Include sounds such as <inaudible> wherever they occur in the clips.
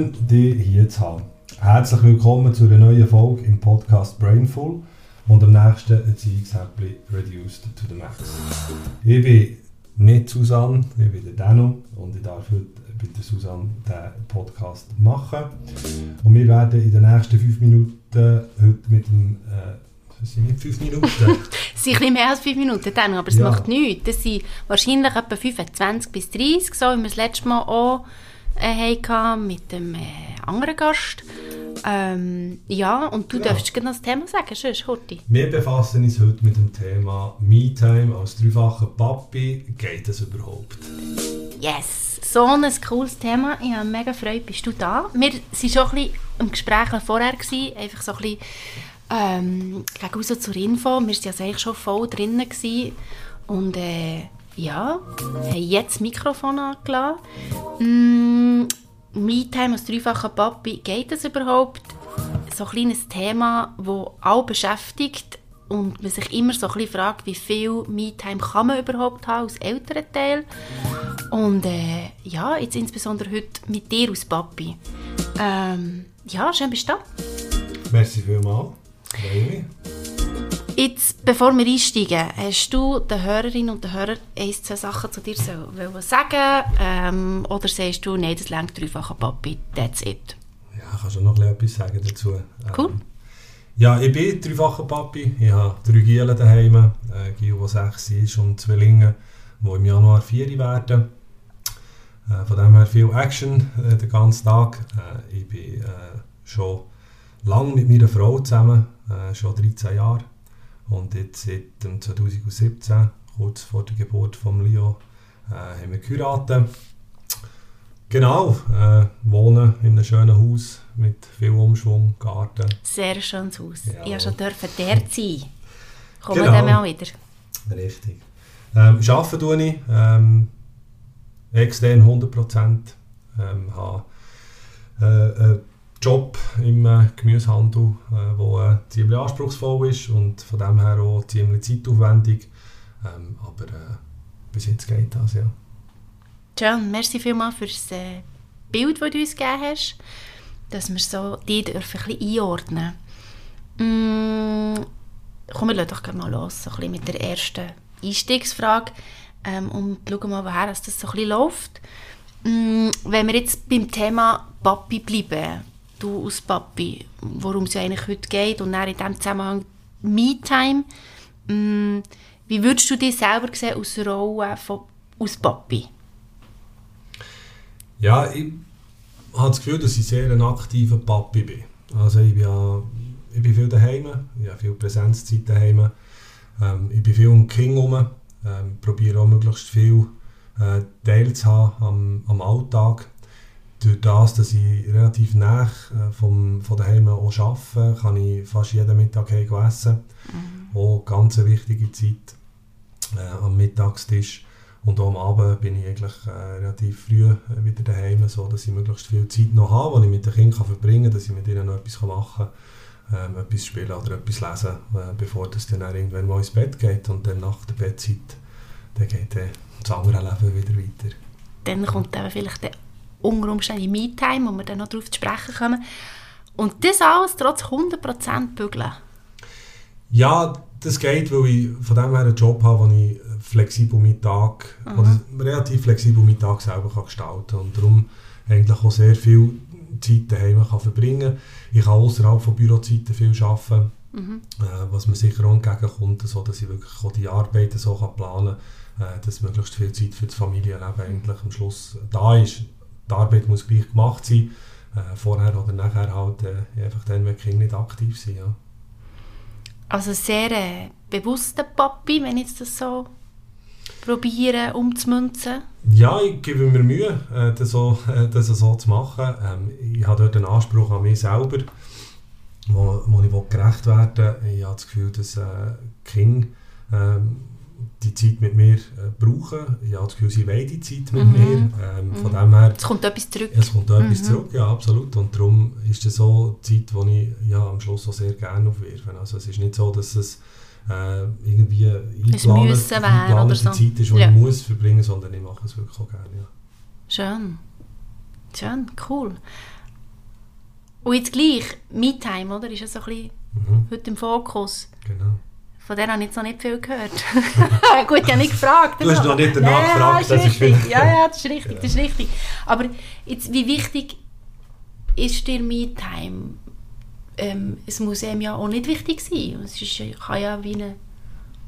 Schön, dich hier zu haben. Herzlich willkommen zu einer neuen Folge im Podcast Brainful und am nächsten Erziehungshäppchen Reduced to the Max. Ich bin nicht Susanne, ich bin der Dano und ich darf heute mit der Susanne den Podcast machen. Und wir werden in den nächsten fünf Minuten heute mit dem äh, das sind nicht fünf Minuten. <laughs> es sind ein mehr als fünf Minuten, dann, aber es ja. macht nichts. Das sind wahrscheinlich etwa 25 bis 30, so wie wir das letzte Mal auch äh, hatten, mit dem äh, anderen Gast. Ähm, ja, und du genau. darfst gerne das Thema sagen, sonst, Horti. Wir befassen uns heute mit dem Thema Me-Time als dreifacher Papi. Geht das überhaupt? Yes, so ein cooles Thema. Ich habe mega Freude, bist du da. Wir waren schon ein bisschen im Gespräch vorher, gewesen, einfach so ein bisschen ähm, gegen zur Info. Wir waren ja eigentlich schon voll drinnen gewesen. und äh, ja, haben jetzt das Mikrofon angelassen. Mm, Me-Time als dreifacher Papi, geht das überhaupt? So ein kleines Thema, das alle beschäftigt und man sich immer so ein bisschen fragt, wie viel Me-Time kann man überhaupt haben als älterer Teil. Und äh, ja, jetzt insbesondere heute mit dir als Papi. Ähm, ja, schön bist du da. Merci vielmals. Really? Jetzt, bevor wir einsteigen, hast du den Hörerinnen und den Hörern ein, zwei Sachen zu dir sagen ähm, oder sagst du, nein, das längt dreifacher Papi, that's it? Ja, ich kann schon noch etwas sagen dazu. Cool. Ähm, ja, ich bin dreifacher Papi. Ich habe drei Gielen daheim, äh, Giel, der sechs ist, und Zwillinge, die im Januar vier werden. Äh, von dem her viel Action äh, den ganzen Tag. Äh, ich bin äh, schon lange mit meiner Frau zusammen, äh, schon 13 Jahre. Und jetzt seit 2017, kurz vor der Geburt von Leo, äh, haben wir geheiratet. Genau, äh, wohnen in einem schönen Haus mit viel Umschwung, Garten. Sehr schönes Haus. Ja. Ich durfte schon der sein. Kommen genau. wir auch wieder. Richtig. Ähm, arbeiten tue ich ähm, extern 100%. Ähm, habe äh, äh, Job im äh, Gemüsehandel, der äh, ziemlich anspruchsvoll ist und von dem her auch ziemlich zeitaufwendig. Ähm, aber äh, bis jetzt geht das, ja. John, merci vielmals für das äh, Bild, das du uns gegeben hast, dass wir so die dürfen ein bisschen einordnen mm, Komm, wir doch mal los, so ein bisschen mit der ersten Einstiegsfrage ähm, und schauen mal, woher das so ein bisschen läuft. Mm, wenn wir jetzt beim Thema Papi bleiben, du als Papi, worum es ja eigentlich heute geht und dann in diesem Zusammenhang Me-Time. Mm, wie würdest du dich selber sehen aus der Rolle von, als Papi? Ja, ich habe das Gefühl, dass ich sehr ein aktiver Papi bin. Also ich bin, ja, ich bin viel daheim, ich habe viel Präsenzzeit daheim, ähm, ich bin viel um Kinder herum, ähm, probiere auch möglichst viel äh, Teil zu haben am, am Alltag durch das, dass ich relativ nah äh, vom, von daheim auch arbeite, kann ich fast jeden Mittag essen. Mhm. Auch ganz eine wichtige Zeit äh, am Mittagstisch. Und auch am Abend bin ich eigentlich äh, relativ früh äh, wieder daheim, so dass ich möglichst viel Zeit noch habe, die ich mit den Kindern verbringen kann, dass ich mit ihnen noch etwas machen kann, ähm, etwas spielen oder etwas lesen, äh, bevor das dann irgendwann mal ins Bett geht. Und dann nach der Bettzeit dann geht dann das andere Leben wieder weiter. Dann kommt dann vielleicht der unter Umständen Me-Time, wo wir dann noch darauf zu sprechen kommen. Und das alles trotz 100% bügeln? Ja, das geht, weil ich von dem her einen Job habe, wo ich flexibel meinen Tag, mhm. oder relativ flexibel meinen Tag selber kann gestalten kann. Und darum eigentlich auch sehr viel Zeit daheim kann verbringen kann. Ich kann außerhalb von Bürozeiten viel arbeiten, mhm. äh, was mir sicher auch entgegenkommt, so dass ich wirklich auch die Arbeiten so kann planen kann, äh, dass möglichst viel Zeit für das Familienleben eigentlich am Schluss da ist die Arbeit muss gleich gemacht sein. Äh, vorher oder nachher halt äh, einfach dann, wenn die Kinder nicht aktiv sind. Ja. Also sehr äh, bewusster Papi, wenn ich das so probiere umzumünzen? Ja, ich gebe mir Mühe, äh, das, so, <laughs> äh, das so zu machen. Ähm, ich habe dort einen Anspruch an mich selber, wo, wo ich gerecht werden will. Ich habe das Gefühl, dass äh, Kinder ähm, die Zeit mit mir äh, brauchen. Ich habe das Gefühl, sie wollen die Zeit mit mhm. mir. Ähm, von mhm. dem her, es kommt etwas zurück. Es kommt etwas mhm. zurück, ja, absolut. Und darum ist es so die Zeit, die ich ja, am Schluss auch sehr gerne aufwerfe. Also es ist nicht so, dass es äh, irgendwie eingeplante so. Zeit ist, die ja. ich muss verbringen, sondern ich mache es wirklich auch gerne. Ja. Schön. Schön, cool. Und jetzt gleich, Me-Time, oder? Ist ja so ein bisschen Mhm. heute im Fokus. Genau. Von der habe ich jetzt noch nicht viel gehört. <laughs> Gut, ich habe nicht gefragt. Du hast noch nicht danach ja, gefragt, das das ist richtig. Ja, ja, das ist richtig, das ist richtig. Aber jetzt, wie wichtig ist dir Me-Time? Ähm, es muss einem ja auch nicht wichtig sein. Es ist, ja- kann ja wie ein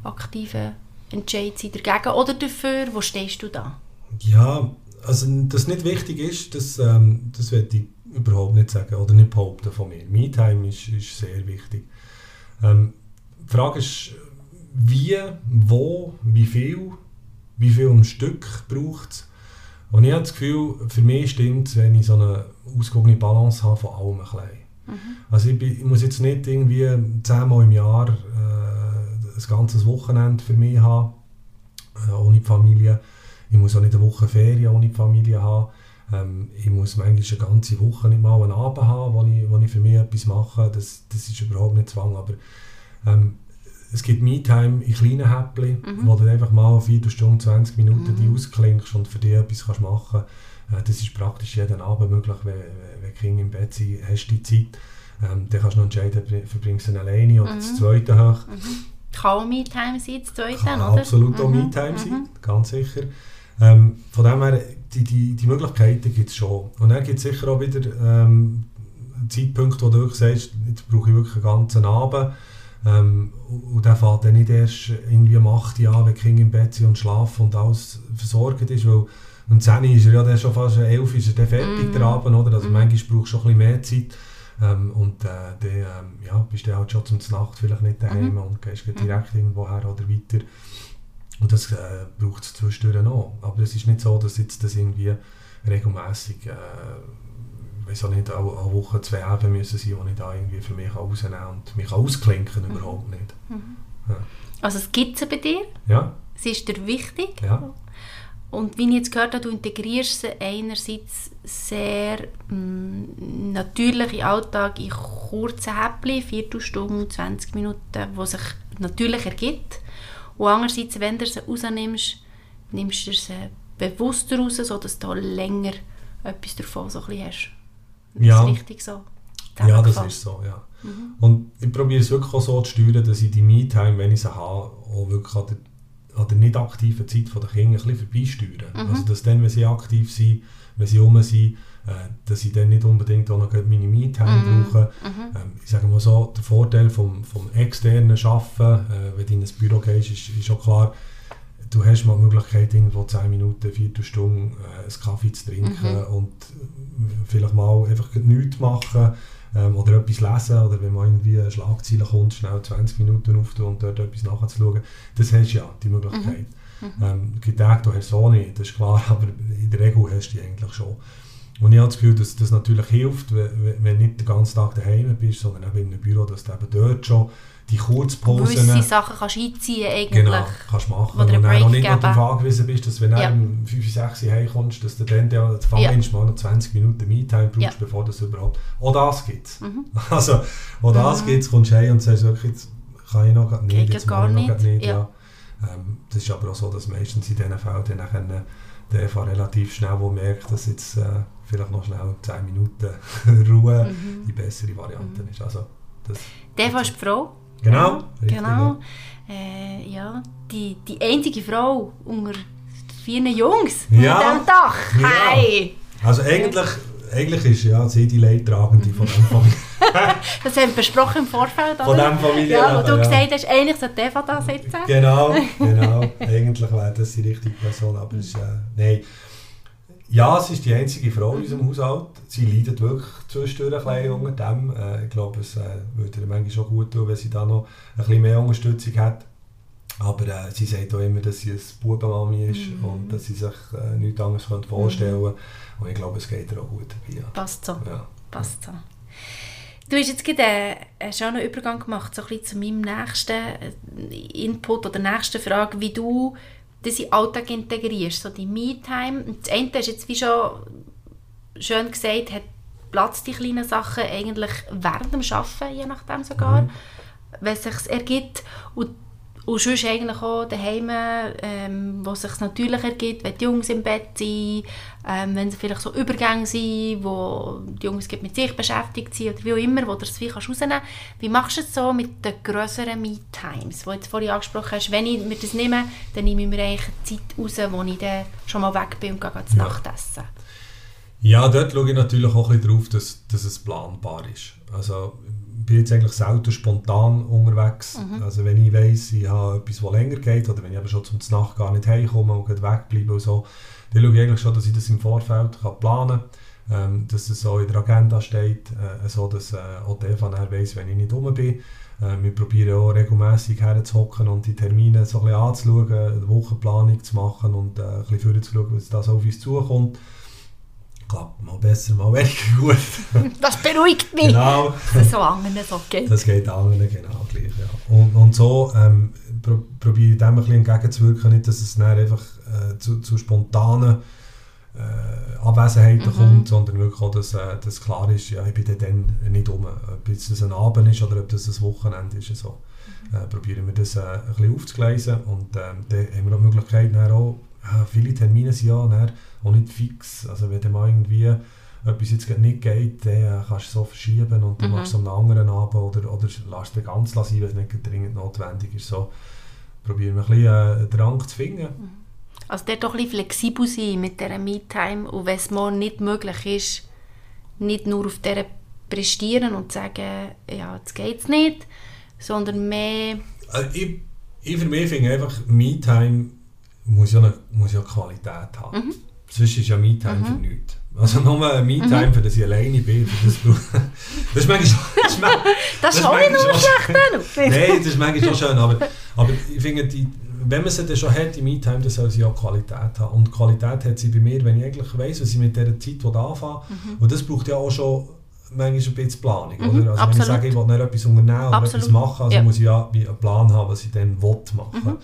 aktiver Entscheid sein dagegen oder dafür. Wo stehst du da? Ja, also dass nicht wichtig ist, das, ähm, das werde ich überhaupt nicht sagen oder nicht behaupten von mir. Me-Time ist, ist sehr wichtig. Ähm, die Frage ist, wie, wo, wie viel, wie viel am Stück braucht es. Und ich habe das Gefühl, für mich stimmt es, wenn ich so eine ausgewogene Balance habe von allem ein bisschen. Also ich, bin, ich muss jetzt nicht irgendwie zehnmal im Jahr äh, ein ganzes Wochenende für mich haben, äh, ohne die Familie. Ich muss auch nicht eine Woche Ferien ohne die Familie haben. Ähm, ich muss manchmal eine ganze Woche nicht mal einen Abend haben, wo ich, wo ich für mich etwas mache. Das, das ist überhaupt nicht Zwang. Aber ähm, es gibt Me-Time in kleinen Häppchen, wo du einfach mal eine Viertelstunde, 20 Minuten die ausklingst und für dich etwas kannst machen kannst. Äh, das ist praktisch jeden Abend möglich, wenn, wenn, Kinder im Bett sind, hast du die Zeit. Ähm, dann kannst du noch entscheiden, bring- verbringst du ihn alleine oder das zweite hoch. Kann auch Me-Time sein, das zweite, Kann oder? absolut auch Mhm, Me-Time mhm. sein, ganz sicher. Ähm, von dem her, die, die, die Möglichkeiten gibt es schon. Und dann gibt es sicher auch wieder ähm, Zeitpunkte, wo du wirklich sagst, jetzt brauche ich wirklich einen ganzen Abend. Ähm, und der fängt dann nicht erst irgendwie um 8 Uhr an, wenn die Kinder im Bett sind und schlafen und alles versorgt ist, weil um 10 Uhr ist er ja dann schon fast 11 Uhr ist er dann fertig, Mhm. der Abend, oder? Also Mhm. manchmal brauchst du schon ein bisschen mehr Zeit. Ähm, und äh, dann ähm, ja, bist du halt schon zum Nacht vielleicht nicht daheim Mhm. und gehst gleich direkt irgendwo her oder weiter. Und das äh, braucht es zwischendurch noch. Aber es ist nicht so, dass jetzt das irgendwie regelmässig, äh, weiß auch nicht, eine, eine Woche, zwei Abende müssen sein, wo ich da irgendwie für mich rausnehmen kann und mich ausklinken überhaupt nicht. Also es gibt sie bei dir, Ja, sie ist dir wichtig. ja, Und wie ich jetzt gehört habe, du integrierst sie einerseits sehr mm, natürlich in den Alltag in kurzen Häppchen, Viertelstunde, 20 Minuten, wo sich natürlich ergibt. Und andererseits, wenn du sie rausnimmst, nimmst du sie bewusster raus, sodass du länger etwas davon so ein bisschen hast. Das Ja. ist richtig so. ja, das ist so, ja. Und ich probiere es wirklich auch so zu steuern, dass ich die Me-Time, wenn ich sie habe, auch wirklich an der, an der nicht aktiven Zeit der Kinder ein bisschen vorbeisteuere. Also dass dann, wenn sie aktiv sind, wenn sie rum sind, äh, dass ich dann nicht unbedingt auch noch meine Me-Time brauche. Ähm, ich sage mal so, der Vorteil vom, vom externen Arbeiten, äh, wenn du in ein Büro gehst, ist, ist auch klar, du hast mal die Möglichkeit, irgendwo 10 Minuten, eine Viertelstunde äh, einen Kaffee zu trinken und äh, vielleicht mal einfach nichts machen ähm, oder etwas lesen oder wenn mal irgendwie eine Schlagzeile kommt, schnell 20 Minuten auftun und dort etwas nachzuschauen. Das hast du ja, die Möglichkeit. Ähm, es gibt Tage, du hast es auch nicht, das ist klar, <laughs> aber in der Regel hast du die eigentlich schon. Und ich habe das Gefühl, dass das natürlich hilft, wenn, wenn wenn du nicht den ganzen Tag daheim bist, sondern eben in einem Büro, dass du eben dort schon die Kurzpausen Gewisse Sachen kannst du einziehen eigentlich. Genau, kannst machen. Oder und dann noch nicht geben. darauf angewiesen bist, dass wenn du Ja. um 5, 6 Uhr heimkommst, dass du dann ja, zumindest mal noch 20 Minuten Me-Time brauchst, Ja. Mhm. bevor das überhaupt... Auch das gibt es. <laughs> Also, auch das gibt es, kommst du heim und sagst wirklich, jetzt kann ich noch grad nicht, Geht ja jetzt gar ich noch nicht, nicht. ja. Ja. Ähm, das ist aber auch so, dass meistens in diesen Fällen dann nachher der einfach relativ schnell wo merkt, dass jetzt äh, vielleicht noch schnell 10 Minuten <laughs> Ruhe Mhm. die bessere Variante ist. Also, das, Der ist die Frau. Genau, richtig, genau. Äh, ja, die, die einzige Frau unter vier Jungs Ja. mit dem Dach. Ja. Hey! Also eigentlich, eigentlich ist ja sie die Leidtragende von dem Familie. Das haben wir besprochen im Vorfeld, Von oder? dem Familienleben, Ja, wo du ja. gesagt hast, eigentlich sollte Eva da sitzen. genau, genau. Eigentlich wäre das die richtige Person, aber es ist, äh, nein. Ja, es ist die einzige Frau in unserem Haushalt. Sie leidet wirklich zwischendurch ein bisschen unter dem. Äh, ich glaube, es äh, würde ihr manchmal schon gut tun, wenn sie da noch ein bisschen mehr Unterstützung hat. Aber äh, sie sagt auch immer, dass sie ein Bubenmami ist und dass sie sich äh, nichts anderes könnte vorstellen könnte. Und ich glaube, es geht ihr auch gut dabei. Ja. Passt so. Ja. Passt so. Du hast jetzt gerade einen, einen schönen Übergang gemacht, so ein bisschen zu meinem nächsten äh, Input oder nächsten Frage, wie du das in den Alltag integrierst, so die Me-Time. Das hast du jetzt wie schon schön gesagt, hat Platz die kleinen Sachen eigentlich während dem Arbeiten, je nachdem sogar, wenn es sich ergibt. Und Und sonst eigentlich auch daheim, ähm, wo es sich natürlich ergibt, wenn die Jungs im Bett sind, ähm, wenn es vielleicht so Übergänge sind, wo die Jungs mit sich beschäftigt sind oder wie auch immer, wo du das kannst rausnehmen kannst. Wie machst du es so mit den grösseren Me-Times, die du jetzt vorhin angesprochen hast? Wenn ich mir das nehme, dann nehme ich mir eigentlich Zeit raus, wo ich dann schon mal weg bin und gehe zu ja. Nacht essen. Ja, dort schaue ich natürlich auch ein bisschen darauf, dass, dass es planbar ist. Also bin jetzt eigentlich selten spontan unterwegs. Mhm. Also wenn ich weiss, ich habe etwas, das länger geht, oder wenn ich aber schon zum Nacht gar nicht heimkomme und wegbleibe und so, dann schaue ich eigentlich schon, dass ich das im Vorfeld kann planen kann, ähm, dass es so in der Agenda steht, äh, so dass äh, auch der von weiss, wenn ich nicht rum bin. Äh, wir probieren auch regelmässig herzuhocken und die Termine so ein bisschen anzuschauen, eine Wochenplanung zu machen und äh, ein bisschen vorzuschauen, was da so auf uns zukommt klappt mal besser, mal weniger <laughs> gut. das beruhigt mich. Genau. Dass so anderen so geht. Das geht anderen genau gleich, ja. Und, und so ähm, pro, probiere ich dem ein bisschen entgegenzuwirken, nicht, dass es dann einfach äh, zu, zu spontanen äh, Abwesenheiten mhm. kommt, sondern wirklich auch, dass, äh, dass klar ist, ja, ich bin dann nicht um. Ob es ein Abend ist oder ob das ein Wochenende ist. So. Äh, probieren wir das äh, ein bisschen aufzugleisen und ähm, dann haben wir auch die Möglichkeit, auch, ja, viele Termine sind ja dann auch nicht fix. Also wenn dann mal irgendwie etwas jetzt nicht geht, dann äh, kannst du es so verschieben und dann mhm. machst du es einem anderen Abend oder, oder lässt es ganz sein, wenn es nicht dringend notwendig ist. So probieren wir ein bisschen äh, Drang zu finden. Mhm. Also dort doch ein bisschen flexibel sein mit dieser Me-Time und wenn es mal nicht möglich ist, nicht nur auf dieser prestieren und sagen, ja, jetzt geht es nicht, sondern mehr... Also ich, ich für mich finde einfach, Me-Time muss ja, eine, muss ja Qualität haben. Mhm. Sonst ist ja Me-Time mhm. für nichts. Also nur ein Me-Time, mhm. für das ich alleine bin. Für <laughs> das, das ist manchmal. Das ist, das ist auch nicht nur schlecht. <laughs> Nein, das ist manchmal schon schön, aber, aber ich finde, die, wenn man sie dann schon hat, die Me-Time, dann soll sie auch Qualität haben. Und Qualität hat sie bei mir, wenn ich eigentlich weiss, was ich mit dieser Zeit anfange. Mhm. Und das braucht ja auch schon manchmal ein bisschen Planung. Mhm, oder? Also wenn ich sage, ich will nicht etwas unternehmen oder Absolut. etwas machen, also ja. muss ich ja einen Plan haben, was ich dann machen. Mhm.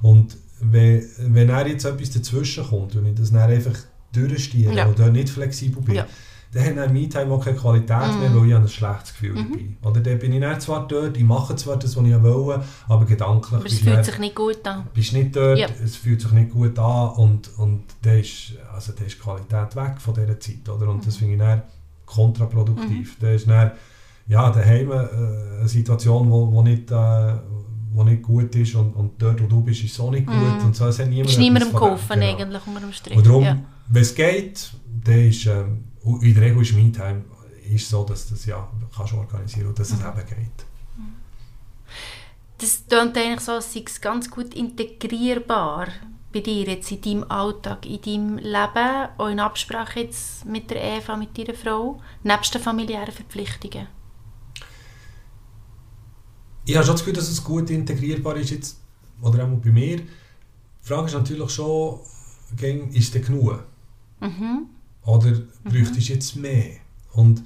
Und wenn, wenn er jetzt etwas dazwischen kommt und ich das dann einfach durchstehe ja. oder nicht flexibel bin, ja. dann hat Me-Time auch keine Qualität mm. mehr, weil ich ein schlechtes Gefühl mhm. dabei Oder dann bin ich dann zwar dort, ich mache zwar das, was ich will, aber gedanklich aber es fühlt dann, sich nicht gut an. bist nicht dort, ja. es fühlt sich nicht gut an und, und dann ist, also dann ist die Qualität weg von dieser Zeit. Oder? Und mhm. das finde ich dann kontraproduktiv. Mhm. Dann ist dann, ja, daheim äh, eine Situation, wo, wo nicht... Äh, gut ist und, und dort, wo du bist, ist es auch nicht gut. Mm. Und so, es hat niemand ist niemandem geholfen genau. eigentlich unter dem Strich. Und darum, ja. wenn es geht, dann ist, ähm, in der Regel ist MeTime ist so, dass das ja kannst organisieren und dass mm. es mhm. eben geht. Das klingt eigentlich so, als sei es ganz gut integrierbar bei dir jetzt in deinem Alltag, in deinem Leben, auch in Absprache jetzt mit der Eva, mit deiner Frau, nebst den familiären Verpflichtungen ich habe schon das Gefühl, dass es gut integrierbar ist jetzt, oder auch bei mir. Die Frage ist natürlich schon, ist es genug? Mhm. Oder mhm. bräuchte ich jetzt mehr? Und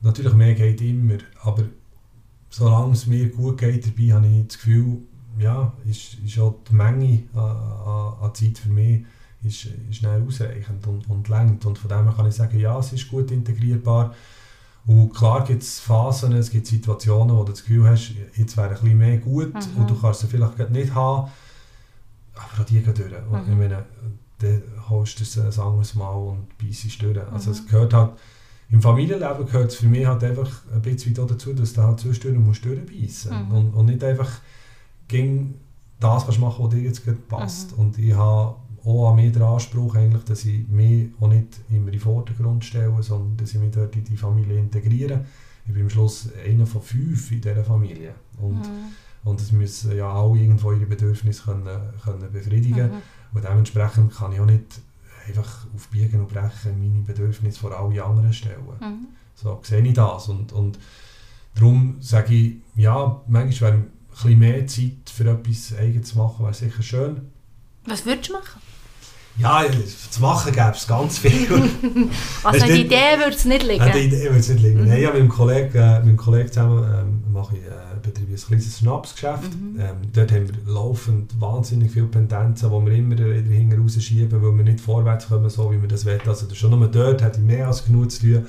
natürlich mehr geht immer, aber solange es mir gut geht dabei, habe ich das Gefühl, ja, ist, ist auch die Menge an, an, Zeit für mich ist, ist schnell ausreichend und, und lenkt. Und von dem her kann ich sagen, ja, es ist gut integrierbar. Und klar gibt es Phasen, es gibt Situationen, wo du das Gefühl hast, jetzt wäre ein bisschen mehr gut mhm. und du kannst sie vielleicht nicht haben, aber auch die gehen durch. Und mhm. ich meine, dann holst du es ein anderes Mal und beißt durch. Also mhm. es gehört halt, im Familienleben gehört es für mich halt einfach ein bisschen dazu, dass du halt zwischendurch musst durchbeissen mhm. und, und nicht einfach gegen das kannst machen, was dir jetzt passt. Mhm. Und ich habe auch an mir den Anspruch, eigentlich, dass ich mich auch nicht immer in den Vordergrund stelle, sondern dass ich mich dort in die Familie integriere. Ich bin am Schluss einer von fünf in dieser Familie. Und, mhm. und es müssen ja auch irgendwo ihre Bedürfnisse können, können befriedigen. Mhm. Und dementsprechend kann ich auch nicht einfach auf Biegen und Brechen meine Bedürfnisse vor alle anderen stellen. Mhm. So sehe ich das. Und, und darum sage ich, ja, manchmal wäre ein bisschen mehr Zeit für etwas Eigenes zu machen, wäre sicher schön. Was würdest du machen? Ja, zu machen gäbe es ganz viel. <laughs> also die Idee würde es nicht liegen? Die Idee würde es nicht liegen. Mhm. Nein, ja, mit dem Kollegen, äh, mit dem Kollegen zusammen ähm, mache ich, äh, betreibe ein kleines Schnapsgeschäft. Mhm. Ähm, dort haben wir laufend wahnsinnig viele Pendenzen, die wir immer wieder hinten rausschieben, weil wir nicht vorwärts kommen, so wie wir das wollen. Also schon nur dort hätte ich mehr als genug zu tun.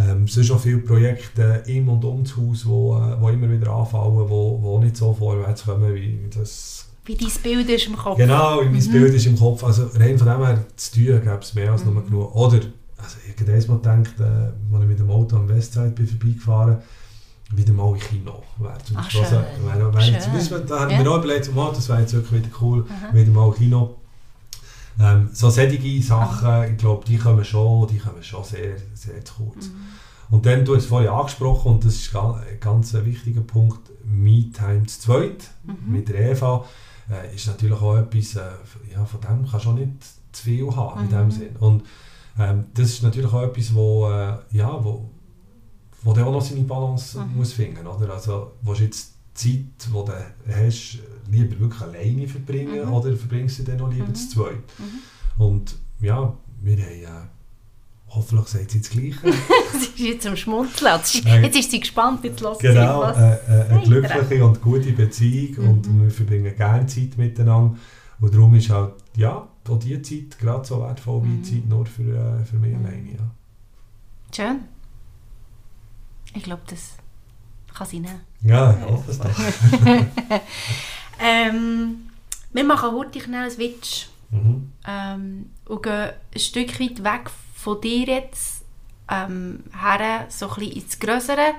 Ähm, es sind schon viele Projekte im und um das Haus, die wo, äh, immer wieder anfallen, die nicht so vorwärts kommen, wie das... Wie dein Bild ist im Kopf. Genau, wie mein Mhm. Bild ist im Kopf. Also rein von dem her, zu tun gäbe es mehr als Mhm. nur genug. Oder, also ich habe mal gedacht, äh, als ich mit dem Auto am Westside bin vorbeigefahren wieder mal in Kino. Wäre zum Ah, Beispiel schön. wäre, wäre jetzt, Schön. weißt du, da haben Ja. wir auch überlegt, oh, das wäre jetzt wirklich wieder cool, Aha. wieder mal Kino. Ähm, so solche Sachen, ich glaube, die kommen schon, die kommen schon sehr, sehr zu kurz. Mhm. Und dann, du hast es vorhin angesprochen, und das ist ein ganz wichtiger Punkt, Me-Time zu zweit, Mhm. mit der Eva, äh, ist natürlich auch etwas, äh, ja, von dem kannst du auch nicht zu viel haben, in Mhm. dem Sinn. Und ähm, das ist natürlich auch etwas, wo, äh, ja, wo, wo der auch noch seine Balance Mhm. muss finden, oder? Also, du jetzt die Zeit, die du hast, lieber wirklich alleine verbringen, Mhm. oder verbringst du dann noch lieber Mhm. zu zweit? Mhm. Und ja, wir haben, äh, hoffentlich sagt sie das Gleiche, <laughs> Sie ist jetzt am Schmunzeln. Jetzt ist- sie gespannt, jetzt lässt Genau, sie was. äh, eine glückliche und gute Beziehung und Mhm. wir verbringen gerne Zeit miteinander. Und darum ist halt, ja, auch diese Zeit gerade so wertvoll wie Mhm. die Zeit nur für, äh, für mich Mhm. alleine. Ja. Schön. Ich glaube, das kann nehmen. ja, ich hoffe es doch. <laughs> Ähm, wir machen heute schnell einen Switch Mhm. ähm, und gehen ein Stück weit weg von dir jetzt ähm, her, so ein bisschen ins Größere,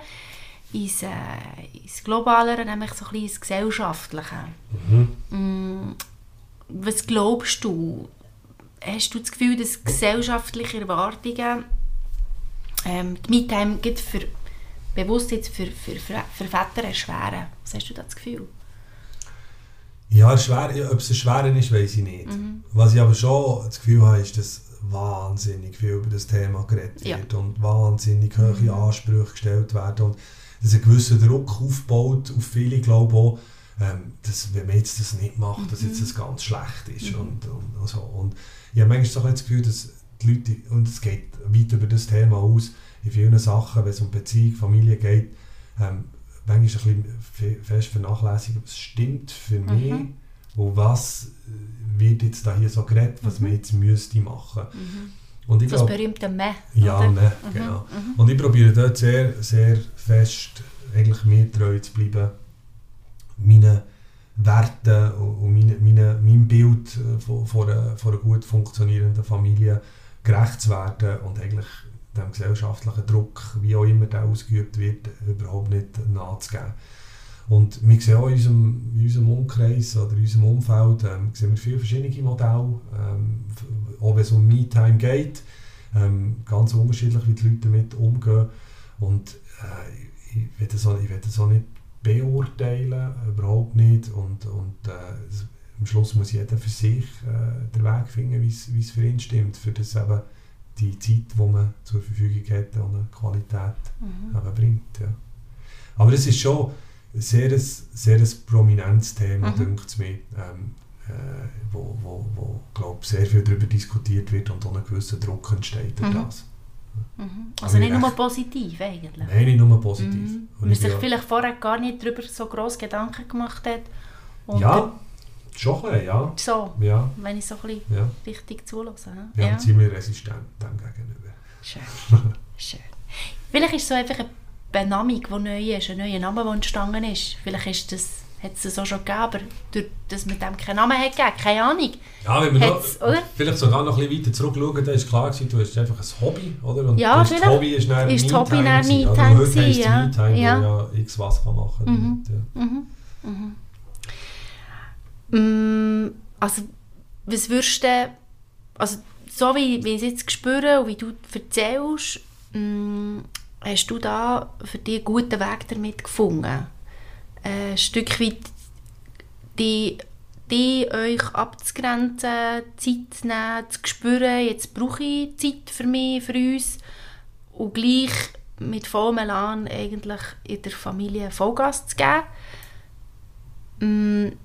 ins, äh, ins Globalere, nämlich so ein bisschen ins Gesellschaftliche. Mhm. Mm, Was glaubst du? Hast du das Gefühl, dass gesellschaftliche Erwartungen ähm, die gerade für, bewusst jetzt für, für, für, für Väter erschweren? Was hast du da das Gefühl? Ja, schwer, ob es ein schwerer ist, weiß ich nicht. Mhm. Was ich aber schon das Gefühl habe, ist, dass wahnsinnig viel über das Thema geredet Ja. wird und wahnsinnig hohe Mhm. Ansprüche gestellt werden und dass ein gewisser Druck aufbaut auf viele, glaube auch, ähm, dass wenn man jetzt das nicht macht, dass jetzt das ganz schlecht ist Mhm. und, und, und so. Und ich habe manchmal so das Gefühl, dass die Leute, und es geht weit über das Thema aus, in vielen Sachen, wenn es um Beziehung, Familie geht, ähm, manchmal ein bisschen fe- fest vernachlässigen, was stimmt für Mhm. mich und was äh, wird jetzt da hier so geredet, was Mhm. man jetzt müsste machen. Mhm. Und ich Das berühmte Meh. ja, oder? ne, Mhm, genau. mhm. Und ich probiere dort sehr, sehr fest eigentlich mir treu zu bleiben, meinen Werten und meine, meine, meinem Bild äh, von, von, einer, von einer gut funktionierenden Familie gerecht zu werden und eigentlich dem gesellschaftlichen Druck, wie auch immer der ausgeübt wird, überhaupt nicht nachzugeben. Und wir sehen auch in unserem, in unserem Umkreis oder in unserem Umfeld ähm, sehen wir viele verschiedene Modelle, ähm, auch wenn es um Me-Time geht, ähm, ganz unterschiedlich, wie die Leute damit umgehen. Und äh, ich will das auch, ich will das auch nicht beurteilen, überhaupt nicht. Und, und äh, am Schluss muss jeder für sich äh, den Weg finden, wie es- für ihn stimmt, für das eben die Zeit, die man zur Verfügung hat, und eine Qualität Mhm. bringt. Ja. Aber es ist schon sehr, ein, sehr ein prominentes Thema, Mhm. denkt es mir, ähm, äh, wo, wo, wo glaub, sehr viel darüber diskutiert wird und auch ein gewisser Druck entsteht durch Mhm. das. Mhm. Aber Also nicht echt- nur positiv eigentlich. Nein, nicht nur positiv. Mhm. Und Man ich sich vielleicht vorher gar nicht darüber so gross Gedanken gemacht hat. Ja, schon ein bisschen, ja. So, Ja, wenn ich so ein bisschen ja. richtig zulasse. Wir Ja. haben ziemlich resistent dem gegenüber. Schön. Schön. Vielleicht ist so einfach eine Benamung, die neu ist, ein neuer Name, der entstanden ist. Vielleicht ist das, hat es das auch schon gegeben, aber durch, dass man dem keinen Namen hat gegeben, keine Ahnung. Ja, wenn wir noch, oder? vielleicht sogar noch ein bisschen weiter zurückschauen, dann ist klar gewesen, du hast einfach ein Hobby, oder? Und Ja, das Hobby ist dann ist das Hobby Me-Time dann gewesen. Me-Time Also heute gewesen, heisst es ja. Ja. ja x was kann machen Mhm. ja. Mhm. Mhm. Mm, also, was würdest du, also so wie, wie ich es jetzt spüre und wie du erzählst, mm, hast du da für dich einen guten Weg damit gefunden? Ein Stück weit die, die euch abzugrenzen, Zeit zu nehmen, zu spüren, jetzt brauche ich Zeit für mich, für uns und gleich mit vollem Elan eigentlich in der Familie Vollgas zu geben.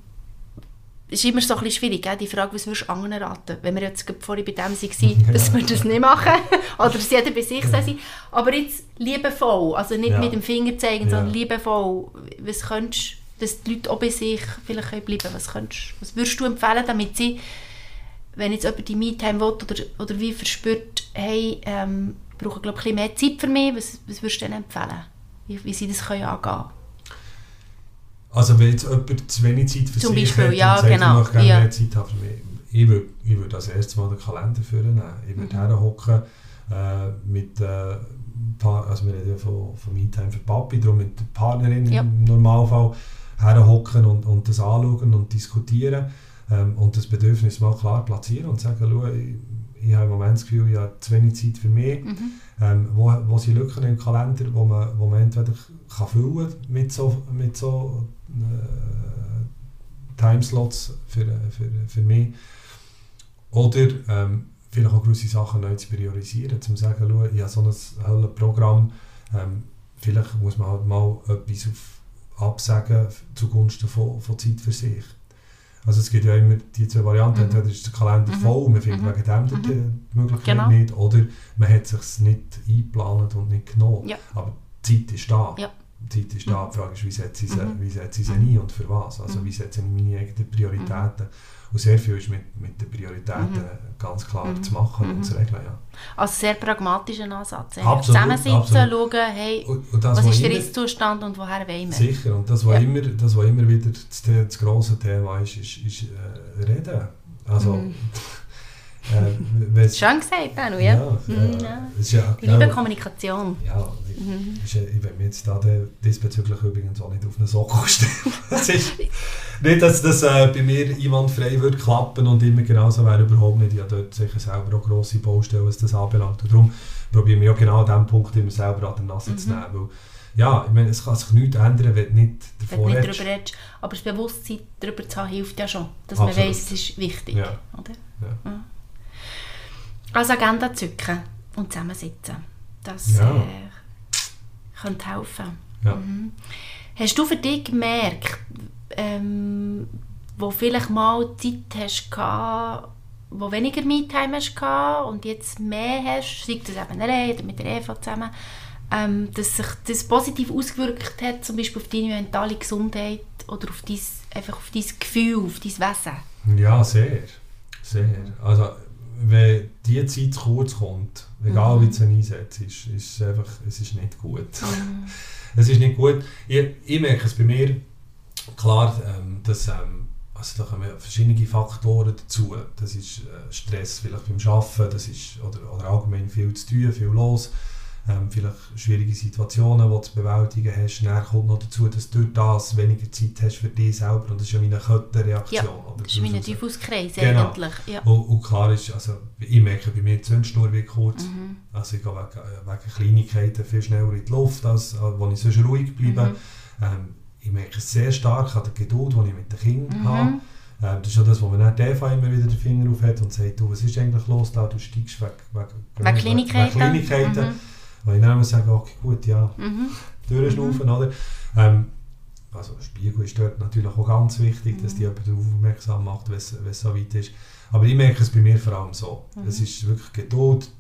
Mm, ist immer so ein bisschen schwierig, gell? die Frage, was würdest du anderen raten? Wenn wir jetzt vorhin bei dem waren, <laughs> dass wir das nicht machen <laughs> oder dass jeder bei sich sein Aber jetzt liebevoll, also nicht Ja. mit dem Finger zeigen, Ja. sondern liebevoll. Was könntest dass die Leute auch bei sich vielleicht können bleiben was, könntest, was würdest du empfehlen, damit sie, wenn jetzt jemand die Me-Time will oder, oder wie verspürt, hey, ähm, brauchen glaube ich, ein bisschen mehr Zeit für mich. Was, was würdest du denn empfehlen, wie, wie sie das können angehen Also wenn jetzt jemand zu wenig Zeit für Zum sich Beispiel, hat ja, und sagt, genau, ich gerne ja. mehr Zeit haben ich würde, ich würde als erstes mal den Kalender vornehmen. Ich würde Mhm. herhocken äh, mit äh, also wir reden ja von, von Me-Time für Papi, darum mit der Partnerin Ja. im Normalfall herhocken und, und das anschauen und diskutieren ähm, und das Bedürfnis mal klar platzieren und sagen, schau, ich, ich habe im Moment das Gefühl, ich habe zu wenig Zeit für mich. Mhm. Ähm, wo, wo sind Lücken im Kalender, wo man, wo man entweder kann füllen mit so, mit so Timeslots für, für, für mich oder ähm, vielleicht auch gewisse Sachen neu zu priorisieren, zum sagen, schau, ich habe so ein helles Programm, ähm, vielleicht muss man halt mal etwas auf, absagen zugunsten von, von Zeit für sich. Also es gibt ja immer die zwei Varianten, Mhm. entweder ist der Kalender Mhm. voll und man findet Mhm. wegen dem Mhm. die die Möglichkeit Genau. nicht, oder man hat es sich nicht eingeplant und nicht genommen. Ja. Aber die Zeit ist da. Ja. Die Zeit ist. Mhm. Die Frage ist, wie setze ich sie, Mhm. wie setze ich sie Mhm. ein und für was? Also Mhm. wie setze ich meine eigenen Prioritäten? Und sehr viel ist mit, mit den Prioritäten Mhm. ganz klar Mhm. zu machen und Mhm. zu regeln. Ja. Also sehr pragmatischer Ansatz. Absolut, Zusammensitzen, absolut. schauen, hey, Und, und das, was ist der Ist-Zustand und woher wollen wir? Sicher, und das, was Ja. immer, das, was immer wieder das, das grosse Thema ist, ist, ist äh, Reden. Also, Schön gesagt, Benno, ja, ja. ja, ja. ist ja, Die liebe ja, Kommunikation. ja, ich, Mhm. ist ja, ich will mich jetzt da diesbezüglich übrigens auch nicht auf einen Sockel stellen. das ist nicht, dass <laughs> das äh, bei mir einwandfrei würde klappen und immer genauso wäre, überhaupt nicht. Ich habe dort sicher selber auch grosse Baustellen, was das anbelangt. Und darum probiere ich mich auch genau an diesem Punkt immer selber an der Nase zu Mhm. nehmen. Weil, ja, ich meine, es kann sich nichts ändern, wenn du nicht Wenn davor du nicht redest. darüber redest. Aber das Bewusstsein darüber zu haben, hilft ja schon. Dass Absolut. man weiss, es ist wichtig. Ja. Oder? Ja. Also Agenda zücken und zusammensitzen. Das Ja. äh, könnte helfen. Ja. Mhm. Hast du für dich gemerkt, ähm, wo vielleicht mal Zeit hast gehabt, wo weniger Me-Time hast gehabt und jetzt mehr hast, sei das eben allein oder mit der Eva zusammen, ähm, dass sich das positiv ausgewirkt hat, zum Beispiel auf deine mentale Gesundheit oder auf dein, einfach auf dein Gefühl, auf dein Wesen? Ja, sehr. Sehr. Also, wenn die Zeit zu kurz kommt, egal Mhm. wie du sie einsetzt, ist, ist es einfach, es ist nicht gut. <laughs> es ist nicht gut. Ich, ich merke es bei mir, klar, ähm, dass ähm, also da kommen verschiedene Faktoren dazu. Das ist äh, Stress vielleicht beim Arbeiten, das ist, oder, oder allgemein viel zu tun, viel los. Ähm, vielleicht schwierige Situationen, die du zu bewältigen hast. Dann kommt noch dazu, dass du durch das weniger Zeit hast für dich selber. Und das ist ja wie eine Kettenreaktion. Ja? Das ist wie ein Teufelskreis Genau. eigentlich. Ja. und, und klar ist, also ich merke bei mir die Zündschnur wird kurz. Mhm. Also ich gehe wegen, äh, wegen Kleinigkeiten viel schneller in die Luft, als äh, wo ich sonst ruhig bleibe. Mhm. Ähm, ich merke es sehr stark an der Geduld, die ich mit den Kindern Mhm. habe. Ähm, das ist ja das, wo man dann der immer wieder den Finger auf hat und sagt, du, was ist eigentlich los da? Du steigst weg, weg, Wegen Kleinigkeiten. Wegen Kleinigkeiten. Mhm. Wo ich dann sage, okay, gut, ja, Mhm. durchschnaufen, oder? Ähm, also Spiegel ist dort natürlich auch ganz wichtig, dass Mhm. die jemand darauf aufmerksam macht, wenn es wenn so weit ist. Aber ich merke es bei mir vor allem so. Mhm. Es ist wirklich Geduld,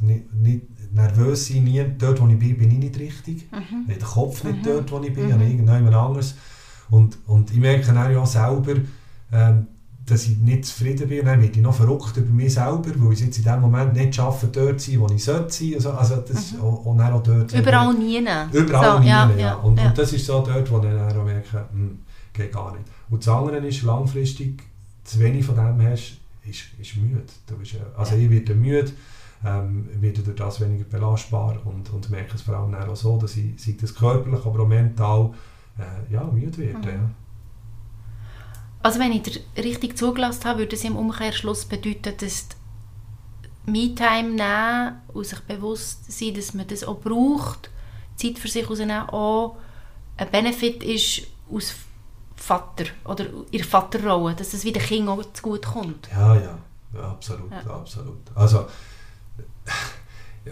nicht, nicht nervös sein, nie, dort wo ich bin, bin ich nicht richtig. Mhm. Ich habe den Kopf nicht Mhm. dort, wo ich bin, Mhm. habe irgendjemand anderes. Und, und ich merke dann ja auch selber, ähm, dass ich nicht zufrieden bin. Und dann werde ich noch verrückt über mich selber, weil ich jetzt in dem Moment nicht schaffe, dort zu sein, wo ich sollte sein. Also, also das, Mhm. und, und dann auch dort... Überall nie. Überall so, nie, ja, ja, ja, Und, ja. und das ist so dort, wo ich dann auch merke, hm, geht gar nicht. Und das andere ist, langfristig zu wenig von dem hast, ist, ist müde. Du bist, also ich werde müde, ähm, werde durch das weniger belastbar und, und merke es vor allem auch so, dass ich, sei das körperlich, aber auch mental, äh, ja, müde werde. Mhm. Ja. Also wenn ich dir richtig zugelassen habe, würde es im Umkehrschluss bedeuten, dass Me-Time nehmen und sich bewusst sein, dass man das auch braucht, Zeit für sich rausnehmen, auch ein Benefit ist aus Vater oder in der Vaterrolle, dass es wieder Kind auch zu gut kommt. Ja, ja, ja absolut, Ja. absolut. Also, <laughs>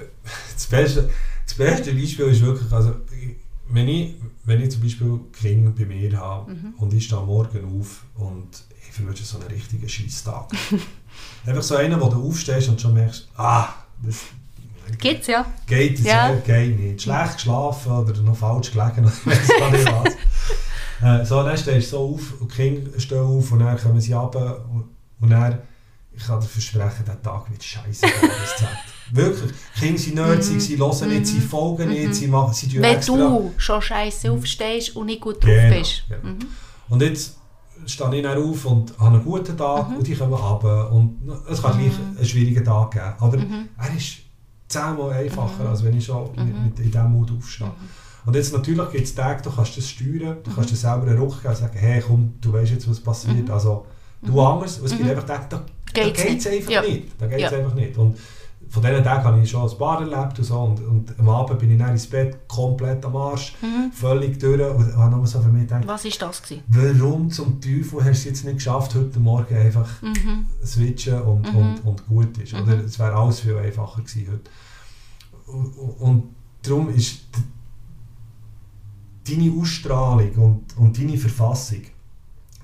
das, beste, das beste Beispiel ist wirklich, also, ich- wenn ich, wenn ich zum Beispiel Kinder bei mir habe Mhm. und ich stehe morgen auf und ich verwünsche so einen richtigen Scheisstag. <laughs> Einfach so einen, wo du aufstehst und schon merkst, ah, das Gibt's ja. geht jetzt Ja. ja. geht nicht. Schlecht geschlafen oder noch falsch gelegen <laughs> oder weiß gar nicht was. äh, so, dann stehst du so auf und die Kinder stehen auf und dann kommen sie runter und, und dann, ich kann dir versprechen, der Tag wird scheiße. Wirklich, Kinder sind nerdsig, sie hören nicht, sie folgen nicht, sie machen, sie tun Wenn du schon scheiße aufstehst und nicht gut drauf Genau, bist. Mhm. Und jetzt stehe ich dann auf und habe einen guten Tag Mhm. und die kommen runter und es kann gleich einen schwierigen Tag geben. Aber Mhm. er ist zehnmal einfacher, als wenn ich schon mit, mit in diesem Mut aufstehe. Mhm. Und jetzt natürlich gibt es Tage, du kannst das steuern, du kannst dir selber einen Ruck geben und sagen, hey komm, du weißt jetzt, was passiert. Also du anders. Und es gibt einfach Tage, da, da Mhm. Geht es einfach Ja. nicht. Da geht's Ja. einfach nicht. Und von diesen Tagen habe ich schon ein paar erlebt und so. Und, und am Abend bin ich dann ins Bett komplett am Arsch, Mhm. völlig durch und habe nur so für mich gedacht, Was war das? Gewesen? warum zum Teufel hast du es jetzt nicht geschafft, heute Morgen einfach Mhm. switchen und, Mhm. und, und gut ist. Oder? Es wäre alles viel einfacher gewesen heute. Und, und- darum ist deine Ausstrahlung und, und deine Verfassung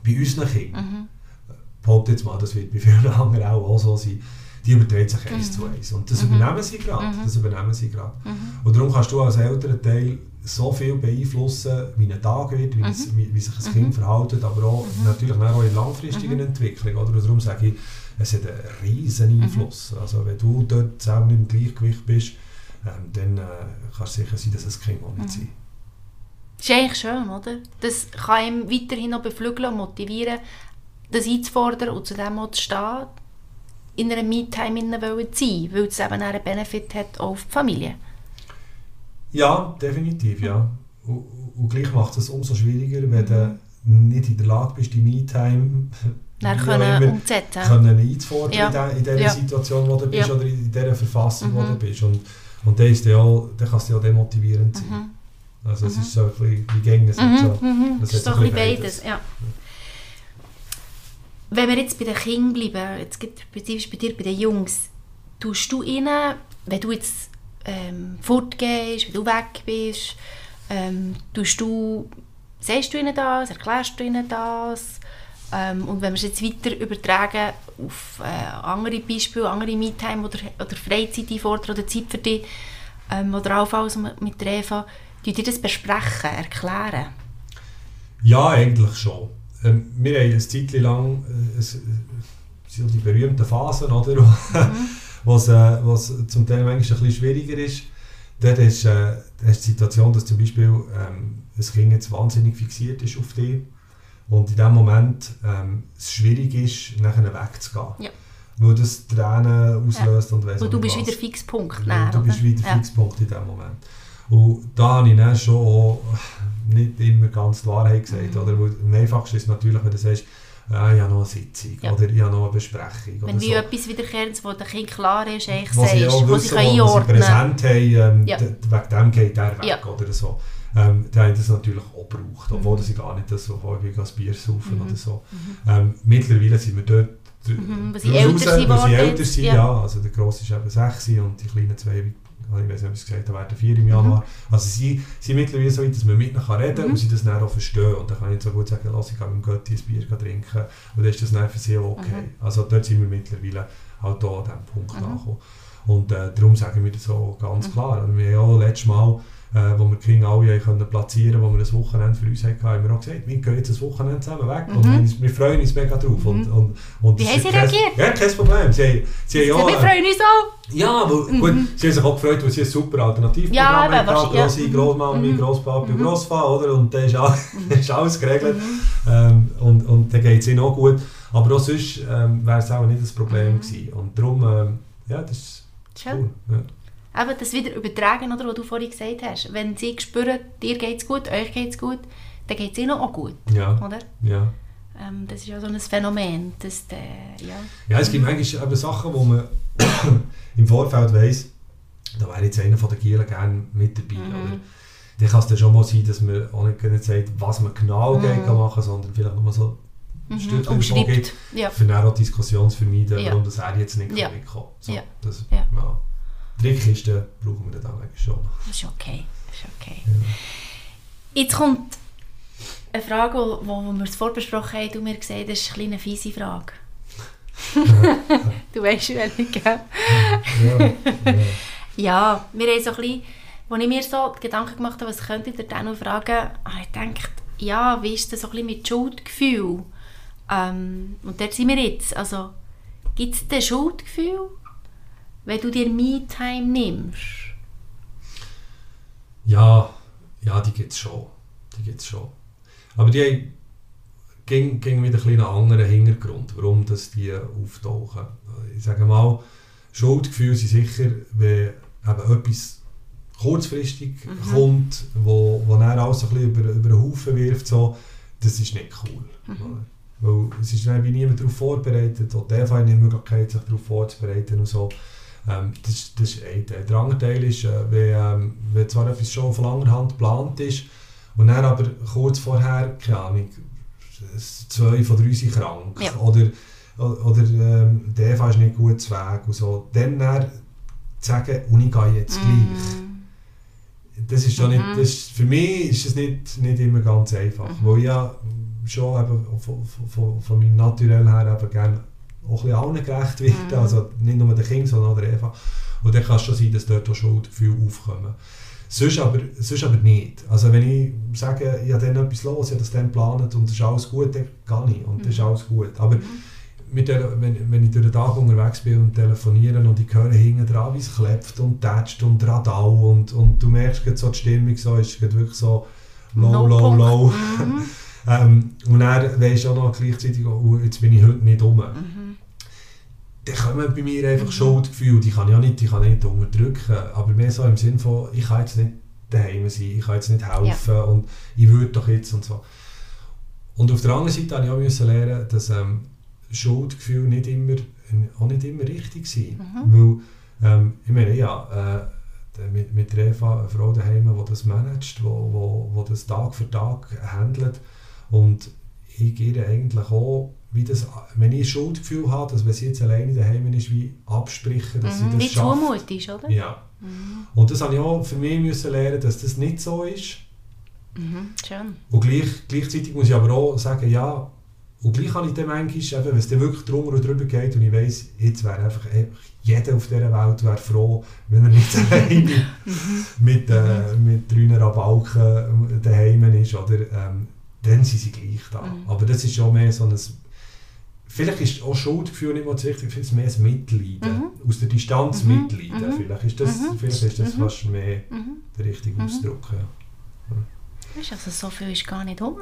bei unseren Kindern, Mhm. behaupte jetzt mal, das wird bei vielen <laughs> anderen auch, auch so sein, die überträgt sich eins zu eins. Und das Mhm. übernehmen sie gerade. Mhm. Das übernehmen sie gerade. Mhm. Und darum kannst du als älterer Teil so viel beeinflussen, wie ein Tag wird, wie, Mhm. es, wie, wie sich ein Kind verhält, aber auch natürlich auch in langfristigen Mhm. Entwicklung. Oder? Und darum sage ich, es hat einen riesen Mhm. Einfluss. Also wenn du dort selber nicht im Gleichgewicht bist, ähm, dann äh, kannst du sicher sein, dass das Kind auch nicht Mhm. sein Das ist eigentlich schön, oder? Das kann ihm weiterhin noch beflügeln und motivieren, das einzufordern und zu dem auch zu stehen, in einer Me-Time innen wollen sein, weil es eben einen Benefit hat auf die Familie. Ja, definitiv, ja. Und, und gleich macht es umso schwieriger, wenn du nicht in der Lage bist, die Me-Time können umzusetzen. können einzufordern Ja. in, dieser Ja. Situation, wo du bist, Ja. oder in dieser Verfassung, wo Mhm. du bist. Und, und dann, ist ja auch, dann kann es ja auch demotivierend sein. Mhm. Also es ist so ein bisschen wie gegen es Mhm, so. mhm. Das Das ist so ein bisschen bisschen beides. Ja. Wenn wir jetzt bei den Kindern bleiben, jetzt spezifisch bei dir, bei den Jungs, tust du ihnen, wenn du jetzt ähm, fortgehst, wenn du weg bist, ähm, tust du, sagst du ihnen das, erklärst du ihnen das? Ähm, und wenn wir es jetzt weiter übertragen auf äh, andere Beispiele, andere Me-Time oder, oder Freizeit einfordern oder Zeit für dich, ähm, oder allenfalls mit der Eva, tut ihr das besprechen, erklären? Ja, eigentlich schon. Ähm, wir haben eine Zeit lang äh, es, so die berühmten Phasen, oder? <laughs> wo es äh, wo's zum Teil manchmal ein bisschen schwieriger ist. Dort hast du äh, die Situation, dass zum Beispiel ähm, ein Kind jetzt wahnsinnig fixiert ist auf dich und in dem Moment ähm, es schwierig ist, nachher wegzugehen. Ja. Weil das Tränen auslöst und weiss auch du bist was. wieder Fixpunkt. Ja, dann, du bist wieder Ja. Fixpunkt in diesem Moment. Und da habe ich dann schon auch nicht immer ganz die Wahrheit gesagt. Mhm. Oder? Am einfachsten ist es natürlich, wenn du sagst, ah, ich habe noch eine Sitzung Ja. oder ich habe noch eine Besprechung. Wenn wie so. etwas wiederkehrt, wo der Kind klar ist, eigentlich was sie sagst, auch wo sie wissen, können wo sie einordnen präsent haben, ähm, Ja. wegen dem geht der weg Ja. oder so. Ähm, dann haben das natürlich auch gebraucht, obwohl sie gar nicht so häufig als Bier saufen Mhm. oder so. Ähm, mittlerweile sind wir dort Mhm, weil sie älter sind weil sie älter sind, ja. ja. Also der Grosse ist eben 6 und die kleinen zwei, ich weiß nicht, was gesagt haben, werden 4 im Januar. Also sie sind mittlerweile so weit, dass man mit ihnen kann reden kann Mhm. und sie das dann auch verstehen. Und dann kann ich nicht so gut sagen, lass ich gehe mit dem Götti ein Bier trinken und dann ist das dann für sie auch okay. Mhm. Also dort sind wir mittlerweile auch hier an diesem Punkt Mhm. angekommen. Und äh, darum sagen wir das auch ganz Mhm. klar. Wir haben auch letztes Mal, äh, wo wir die Kinder alle können platzieren konnten, wo wir ein Wochenende für uns hatten, haben wir auch gesagt, wir gehen jetzt ein Wochenende zusammen weg. Und Mhm. wir, uns- wir freuen uns mega drauf. Und, Mhm. und, und Wie haben sie reagiert? Ja, kein Problem. Sie, haben- sie haben Ja, wir freuen uns auch. ja, weil, gut, sie haben sich auch gefreut, weil sie ein super Alternativprogramm Ja, haben. eben, gehabt. ja. Grossmami, Mhm. Grosspapi und Mhm. Grossva, oder? Und dann ist, all, <laughs> ist alles geregelt. Ähm, und, und dann geht es ihnen auch gut. Aber auch sonst ähm, wäre es auch nicht das Problem Mhm. gewesen. Und darum, ähm, ja, das ist Schön. cool. Ja. Eben das wieder übertragen, oder, was du vorhin gesagt hast. Wenn sie spüren, dir geht es gut, euch geht es gut, dann geht es ihnen auch gut. Ja, Oder? ja. Ähm, das ist ja so ein Phänomen. Dass der, ja. ja, es gibt manchmal eben Sachen, wo man <coughs> im Vorfeld weiss, da wäre jetzt einer von den Gielen gerne mit dabei. Mhm. Oder? Dann kann es dann schon mal sein, dass man auch nicht sagt, was man genau Mhm. geht machen sondern vielleicht nur so ein Mhm. Davon Umschreibt. gibt, Ja. für auch Diskussion zu vermeiden, Ja. warum das er jetzt nicht Ja. kann mitkommen so, Ja. Das, Ja. ja. Trickkisten brauchen wir dann eigentlich schon. Das ist okay. Das ist okay. Ja. Jetzt kommt eine Frage, wo wir es vorbesprochen haben, du mir gesagt das ist eine kleine fiese Frage. <laughs> du weißt welche, gell? Ja, ja. Ja, wir haben so ein bisschen, als ich mir so die Gedanken gemacht habe, was könnte ich dir dann noch fragen, habe ich gedacht, ja, wie ist das so ein bisschen mit Schuldgefühl? Ähm, und dort sind wir jetzt. Also, gibt es denn Schuldgefühl? Wenn du dir Me-Time nimmst? Ja, ja, die gibt es schon. Die gibt's schon. Aber die ging, ging mit ein einen anderen Hintergrund, warum das die auftauchen. Ich sage mal, Schuldgefühle sind sicher, wenn eben etwas kurzfristig mhm. kommt, wo, wo er alles ein bisschen über, über den Haufen wirft, so, das ist nicht cool. Mhm. Weil es ist wie niemand darauf vorbereitet, auch der hat nicht die Möglichkeit, sich darauf vorzubereiten und so. Ähm, das, das ist ein Teil. Der andere Teil ist, äh, wenn, ähm, wenn zwar etwas schon von langer Hand geplant ist, und dann aber kurz vorher, keine Ahnung, zwei von drei sind krank. Ja. Oder, oder ähm, der Eva ist nicht gut zu Weg und so. Dann, dann sagen, und ich gehe jetzt mm. gleich. Das ist schon nicht, das, für mich ist es nicht, nicht immer ganz einfach. Weil ich ja schon eben von, von, von meinem Naturell her eben gerne auch ein allen gerecht werden. Mm. Also nicht nur der Kind, sondern auch der Eva. Und dann kann es schon sein, dass dort auch Schuldgefühle aufkommen. Sonst aber, sonst aber nicht. Also wenn ich sage, ich habe dann etwas los, ich habe das dann geplant und es ist alles gut, dann kann ich und das ist mhm. alles gut. Aber mhm. mit der, wenn, wenn ich durch den Tag unterwegs bin und telefoniere und ich höre hinten dran, wie es klebt und tätscht und radau und, und du merkst so die Stimmung so, ist wirklich so low, no low, low. Mhm. <laughs> ähm, und dann weisst du auch noch gleichzeitig, oh, jetzt bin ich heute nicht um. Mhm dann kommen bei mir einfach mhm. Schuldgefühle, die kann ich auch nicht, die kann ich nicht unterdrücken, aber mehr so im Sinne von, ich kann jetzt nicht daheim sein, ich kann jetzt nicht helfen ja. und ich würde doch jetzt und so. Und auf der anderen Seite habe ich auch müssen lernen, dass ähm, Schuldgefühle nicht immer, auch nicht immer richtig sind. Mhm. Weil, ähm, ich meine, ja, äh, mit, mit Eva, eine Frau daheim, die das managt, die wo, wo, wo das Tag für Tag handelt und ich gehe eigentlich auch wie das, wenn ich ein Schuldgefühl habe, dass wenn sie jetzt alleine daheim ist, wie absprechen, dass mhm, sie das wie schafft. Zumut ist, oder? Ja. Mhm. Und das habe ich auch für mich müssen lernen, dass das nicht so ist. Mhm, schön. Und gleich, gleichzeitig muss ich aber auch sagen, ja, und gleich habe ich dann manchmal, wenn es dann wirklich drunter und drüber geht und ich weiss, jetzt wäre einfach, jeder auf dieser Welt wäre froh, wenn er nicht <laughs> alleine mhm. mit, äh, mit drei Rabalken daheim ist, oder, ähm, dann sind sie gleich da. Mhm. Aber das ist schon mehr so ein Vielleicht ist auch Schuldgefühl nicht mehr so wichtig, ich finde es mehr das Mitleiden. Mhm. Aus der Distanz mhm. Mitleiden. Mhm. Vielleicht ist das, mhm. vielleicht ist das mhm. fast mehr der richtige Ausdruck. Ja. Weißt, also so viel ist gar nicht um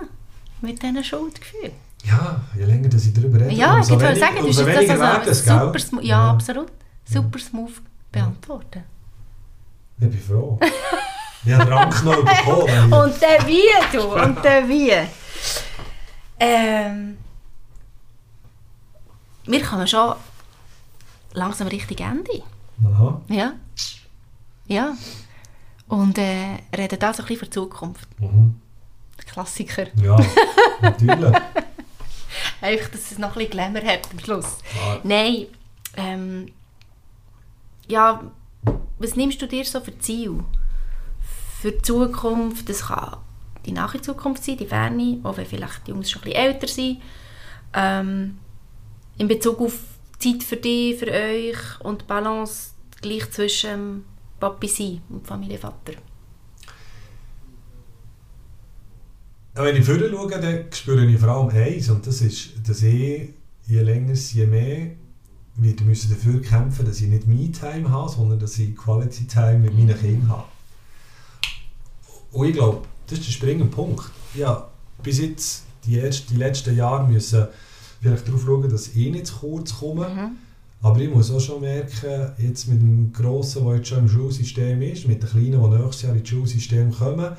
mit diesen Schuldgefühlen. Ja, je länger dass ich darüber rede, ja, umso ich wenig, sagen, umso das also das, super ja, ja, absolut. Super smooth beantworten. Ich bin froh. <laughs> habe Rank noch bekommen. und der wie, du, und der wie. Ähm, wir kommen schon langsam Richtung Ende. Aha. Ja. Ja. Und äh, reden da so ein bisschen für die Zukunft. Mhm. Klassiker. Ja, natürlich. <laughs> Einfach, dass es noch ein bisschen Glamour hat am Schluss. Ah. Nein. Ähm, ja, was nimmst du dir so für Ziel? Für die Zukunft, das kann die nahe Zukunft sein, die ferne, auch wenn vielleicht die Jungs schon ein bisschen älter sind. Ähm, in Bezug auf Zeit für dich, für euch und Balance gleich zwischen Papi sein und Familienvater? Wenn ich vorher schaue, dann spüre ich vor allem eins, und das ist, dass ich je länger, je mehr wieder müssen dafür kämpfen dass ich nicht Me-Time habe, sondern dass ich Quality-Time mit meinen Kindern habe. Und ich glaube, das ist der springende Punkt. Ja, bis jetzt, die, ersten, die letzten Jahre müssen vielleicht darauf schauen, dass ich nicht zu kurz komme. Mhm. Aber ich muss auch schon merken, jetzt mit dem Grossen, der jetzt schon im Schulsystem ist, mit den Kleinen, die nächstes Jahr ins Schulsystem kommen,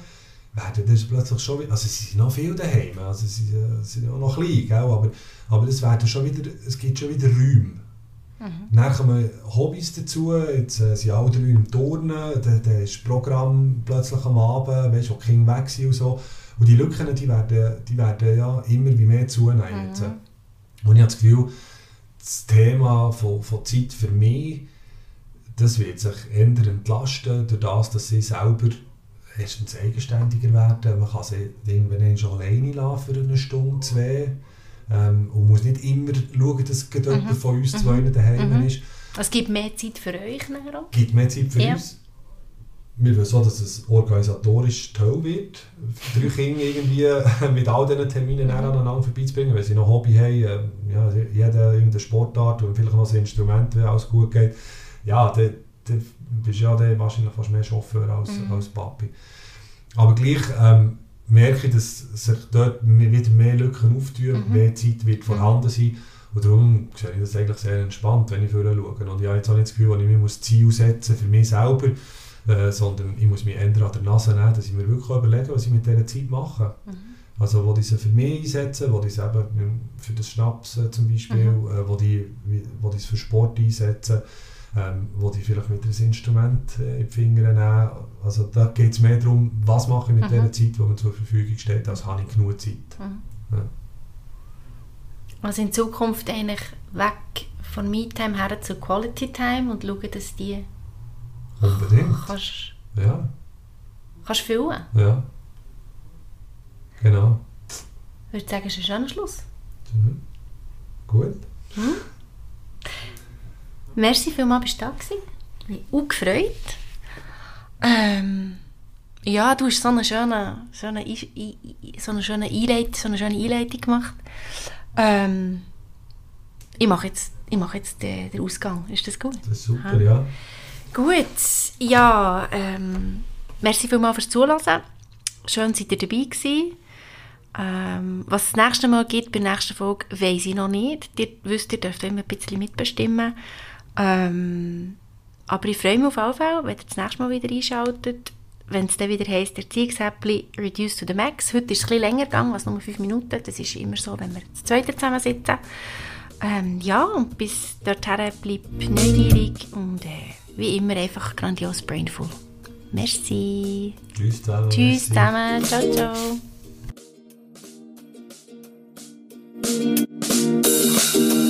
werden das plötzlich schon wieder, also sie sind noch viel daheim, also sie, sie sind auch noch klein, gell? aber, aber es, werden schon wieder, es gibt schon wieder Räume. Mhm. Dann kommen Hobbys dazu, jetzt äh, sind alle drei im Turnen, dann, dann ist das Programm plötzlich am Abend, weißt, wo die Kinder weg sind und so. Und die Lücken, die werden, die werden ja immer wie mehr zunehmen. Mhm. Und ich habe das Gefühl, das Thema von, von Zeit für mich, das wird sich ändern entlasten, durch das, dass sie selber erstens eigenständiger werden. Man kann sie irgendwann schon alleine lassen für eine Stunde, zwei. Ähm, und muss nicht immer schauen, dass jemand mhm. von uns zwei mhm. daheim mhm. ist. Es gibt mehr Zeit für euch nachher auch? gibt mehr Zeit für ja. uns wir wollen so, dass es organisatorisch toll wird, drei Kinder irgendwie mit all diesen Terminen aneinander vorbeizubringen, weil sie noch Hobby haben, ähm, ja, jeder irgendeine Sportart und vielleicht noch ein Instrument, wenn alles gut geht. ja, dann, dann bist du ja dann wahrscheinlich fast mehr Chauffeur als, Mhm. als Papi. Aber gleich ähm, merke ich, dass sich dort wieder mehr Lücken auftun, Mhm. mehr Zeit wird vorhanden sein. Und darum sehe ich das eigentlich sehr entspannt, wenn ich vorher schaue. Und ich habe jetzt auch nicht das Gefühl, dass ich mir muss Ziel setzen für mich selber, äh, sondern ich muss mich ändern an der Nase nehmen, dass ich mir wirklich überlege, was ich mit dieser Zeit mache. Mhm. Also wo die sie für mich einsetzen, wo die sie eben ähm, für das Schnaps äh, zum Beispiel, Mhm. äh, wo die wie- wo die es für Sport einsetzen, ähm, wo die vielleicht mit einem Instrument äh, in die Finger nehmen. Also da geht es mehr darum, was mache ich mit Mhm. dieser Zeit, die mir zur Verfügung steht, als habe ich genug Zeit. Mhm. Ja. Also in Zukunft eigentlich weg von Me-Time her zu Quality-Time und schauen, dass die Unbedingt. kannst, Ja, kannst füllen. ja. Genau. Ich würde sagen, es ist ein schöner Schluss. Mhm. Gut. Merci vielmals, bist du da gewesen. Ich bin auch gefreut. Ähm, ja, du hast so eine schöne, so eine, so eine schöne, Einleitung, so eine schöne Einleitung gemacht. Ähm, ich mache jetzt, ich mache jetzt den, den Ausgang. Ist das gut? Das ist super, Aha. ja. Gut, ja, ähm, merci vielmals fürs Zuhören. Schön, seid ihr dabei gewesen. Ähm, was es das nächste Mal gibt, bei der nächsten Folge, weiss ich noch nicht. Ihr wisst, ihr dürft immer ein bisschen mitbestimmen. Ähm, aber ich freue mich auf jeden Fall, wenn ihr das nächste Mal wieder einschaltet. Wenn es dann wieder heisst, Erziehungshäppchen reduced to the max. Heute ist es ein länger gegangen als nur 5 Minuten. Das ist immer so, wenn wir zu zweit zusammensitzen. Ähm, ja, und bis dorthin bleibt neugierig und äh, wie immer einfach grandios brainful. Merci. Tschüss zusammen. Tschüss zusammen. Ciao, ciao.